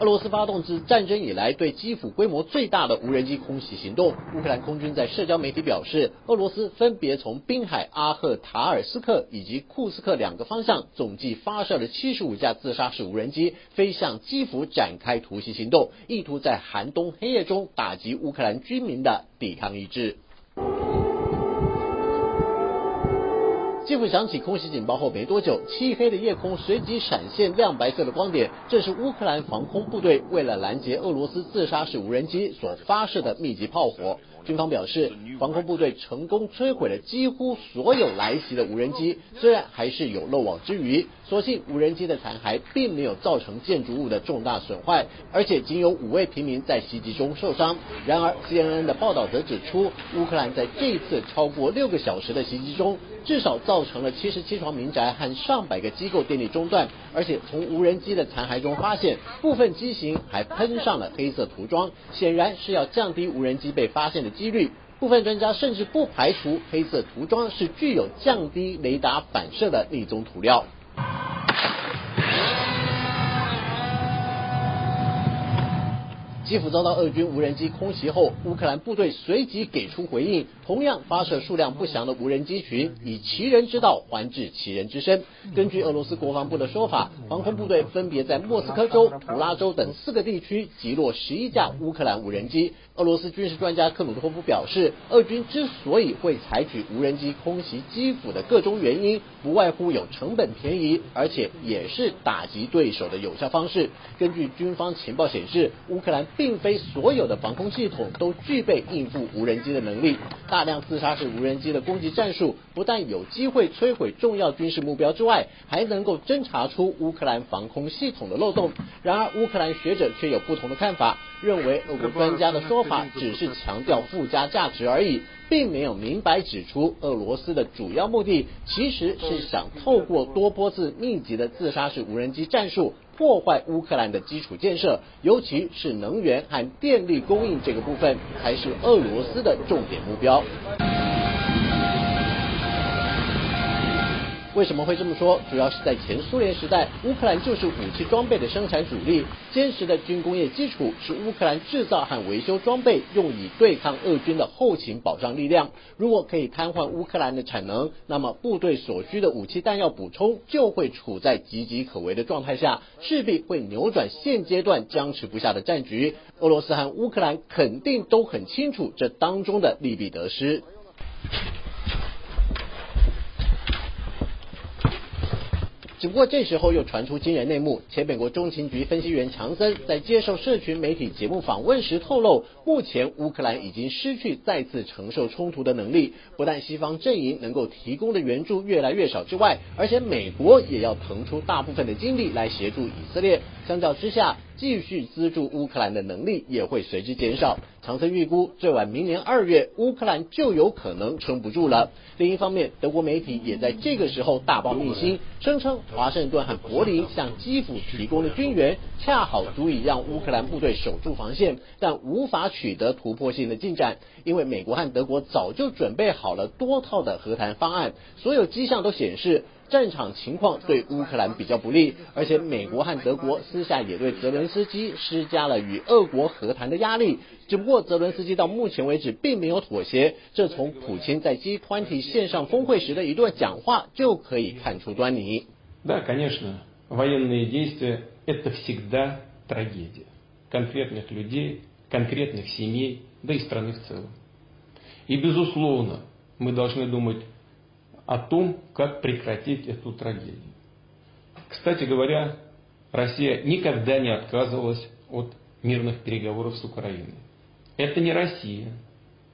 俄罗斯发动自战争以来对基辅规模最大的无人机空袭行动。乌克兰空军在社交媒体表示，俄罗斯分别从滨海阿赫塔尔斯克以及库斯克两个方向，总计发射了七十五架自杀式无人机，飞向基辅展开突袭行动，意图在寒冬黑夜中打击乌克兰居民的抵抗意志。基辅响起空袭警报后没多久，漆黑的夜空随即闪现亮白色的光点，这是乌克兰防空部队为了拦截俄罗斯自杀式无人机所发射的密集炮火。军方表示，防空部队成功摧毁了几乎所有来袭的无人机，虽然还是有漏网之鱼。所幸无人机的残骸并没有造成建筑物的重大损坏，而且仅有五位平民在袭击中受伤。然而，CNN 的报道则指出，乌克兰在这次超过六个小时的袭击中，至少造成了七十七幢民宅和上百个机构电力中断，而且从无人机的残骸中发现，部分机型还喷上了黑色涂装，显然是要降低无人机被发现的几率。部分专家甚至不排除黑色涂装是具有降低雷达反射的那种涂料。基辅遭到俄军无人机空袭后，乌克兰部队随即给出回应，同样发射数量不详的无人机群，以其人之道还治其人之身。根据俄罗斯国防部的说法，防空部队分别在莫斯科州、图拉州等四个地区击落十一架乌克兰无人机。俄罗斯军事专家克鲁托夫表示，俄军之所以会采取无人机空袭基辅的各种原因，不外乎有成本便宜，而且也是打击对手的有效方式。根据军方情报显示，乌克兰并非所有的防空系统都具备应付无人机的能力。大量自杀式无人机的攻击战术，不但有机会摧毁重要军事目标之外，还能够侦查出乌克兰防空系统的漏洞。然而，乌克兰学者却有不同的看法，认为俄国专家的说。法只是强调附加价值而已，并没有明白指出俄罗斯的主要目的其实是想透过多波次密集的自杀式无人机战术破坏乌克兰的基础建设，尤其是能源和电力供应这个部分才是俄罗斯的重点目标。为什么会这么说？主要是在前苏联时代，乌克兰就是武器装备的生产主力，坚实的军工业基础是乌克兰制造和维修装备用以对抗俄军的后勤保障力量。如果可以瘫痪乌克兰的产能，那么部队所需的武器弹药补充就会处在岌岌可危的状态下，势必会扭转现阶段僵持不下的战局。俄罗斯和乌克兰肯定都很清楚这当中的利弊得失。只不过这时候又传出惊人内幕，前美国中情局分析员强森在接受社群媒体节目访问时透露，目前乌克兰已经失去再次承受冲突的能力。不但西方阵营能够提供的援助越来越少之外，而且美国也要腾出大部分的精力来协助以色列。相较之下，继续资助乌克兰的能力也会随之减少。长森预估，最晚明年二月，乌克兰就有可能撑不住了。另一方面，德国媒体也在这个时候大爆秘辛，声称华盛顿和柏林向基辅提供的军援，恰好足以让乌克兰部队守住防线，但无法取得突破性的进展，因为美国和德国早就准备好了多套的和谈方案，所有迹象都显示。战场情况对乌克兰比较不利，而且美国和德国私下也对泽伦斯基施加了与俄国和谈的压力。只不过泽伦斯基到目前为止并没有妥协，这从普京在基团体线上峰会时的一段讲话就可以看出端倪。Да, конечно, военные действия это всегда трагедия конкретных людей, конкретных семей, да и страны в целом. И безусловно, мы должны думать. о том, как прекратить эту трагедию. Кстати говоря, Россия никогда не отказывалась от мирных переговоров с Украиной. Это не Россия,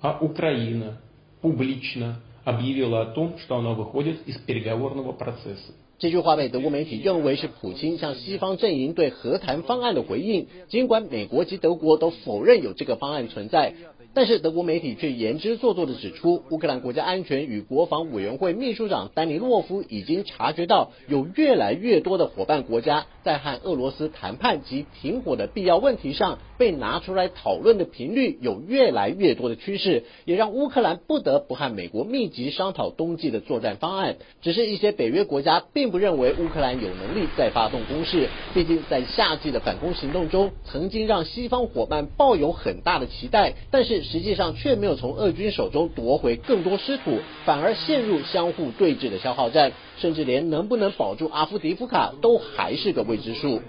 а Украина публично объявила о том, что она выходит из переговорного процесса. 这句话被德国媒体认为是普京向西方阵营对和谈方案的回应，尽管美国及德国都否认有这个方案存在。 但是德国媒体却言之做作的指出，乌克兰国家安全与国防委员会秘书长丹尼洛夫已经察觉到，有越来越多的伙伴国家在和俄罗斯谈判及停火的必要问题上被拿出来讨论的频率有越来越多的趋势，也让乌克兰不得不和美国密集商讨冬季的作战方案。只是一些北约国家并不认为乌克兰有能力再发动攻势，毕竟在夏季的反攻行动中，曾经让西方伙伴抱有很大的期待，但是实际上却没有从俄军手中夺回更多失土，反而陷入相互对峙的消耗战，甚至连能不能保住阿夫迪夫卡都还是个未知数。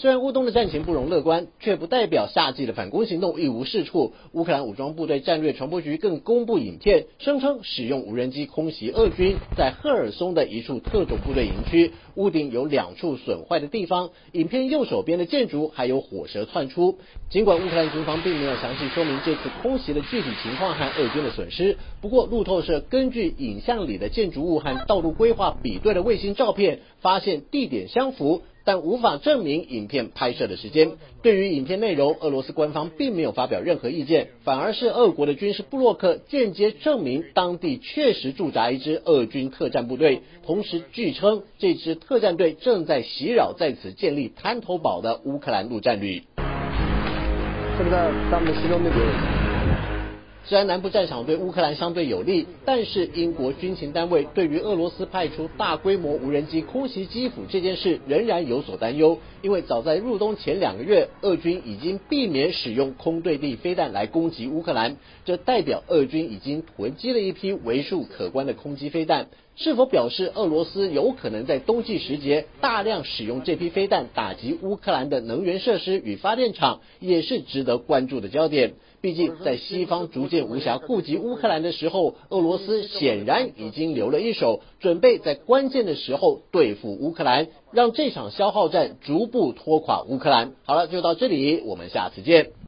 虽然乌东的战情不容乐观，却不代表夏季的反攻行动一无是处。乌克兰武装部队战略传播局更公布影片，声称使用无人机空袭俄军在赫尔松的一处特种部队营区，屋顶有两处损坏的地方。影片右手边的建筑还有火舌窜出。尽管乌克兰军方并没有详细说明这次空袭的具体情况和俄军的损失，不过路透社根据影像里的建筑物和道路规划比对的卫星照片，发现地点相符。但无法证明影片拍摄的时间。对于影片内容，俄罗斯官方并没有发表任何意见，反而是俄国的军事布洛克间接证明当地确实驻扎一支俄军特战部队，同时据称这支特战队正在袭扰在此建立滩头堡的乌克兰陆战旅。虽然南部战场对乌克兰相对有利，但是英国军情单位对于俄罗斯派出大规模无人机空袭基辅这件事仍然有所担忧，因为早在入冬前两个月，俄军已经避免使用空对地飞弹来攻击乌克兰，这代表俄军已经囤积了一批为数可观的空击飞弹。是否表示俄罗斯有可能在冬季时节大量使用这批飞弹打击乌克兰的能源设施与发电厂，也是值得关注的焦点。毕竟，在西方逐渐无暇顾及乌克兰的时候，俄罗斯显然已经留了一手，准备在关键的时候对付乌克兰，让这场消耗战逐步拖垮乌克兰。好了，就到这里，我们下次见。